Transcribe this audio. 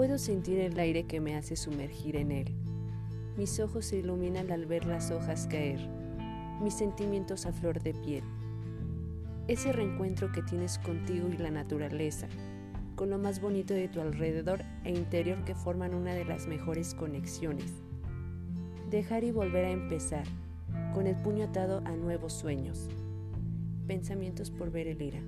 Puedo sentir el aire que me hace sumergir en él. Mis ojos se iluminan al ver las hojas caer, mis sentimientos a flor de piel. Ese reencuentro que tienes contigo y la naturaleza, con lo más bonito de tu alrededor e interior que forman una de las mejores conexiones. Dejar y volver a empezar, con el puño atado a nuevos sueños. Pensamientos por ver el ira.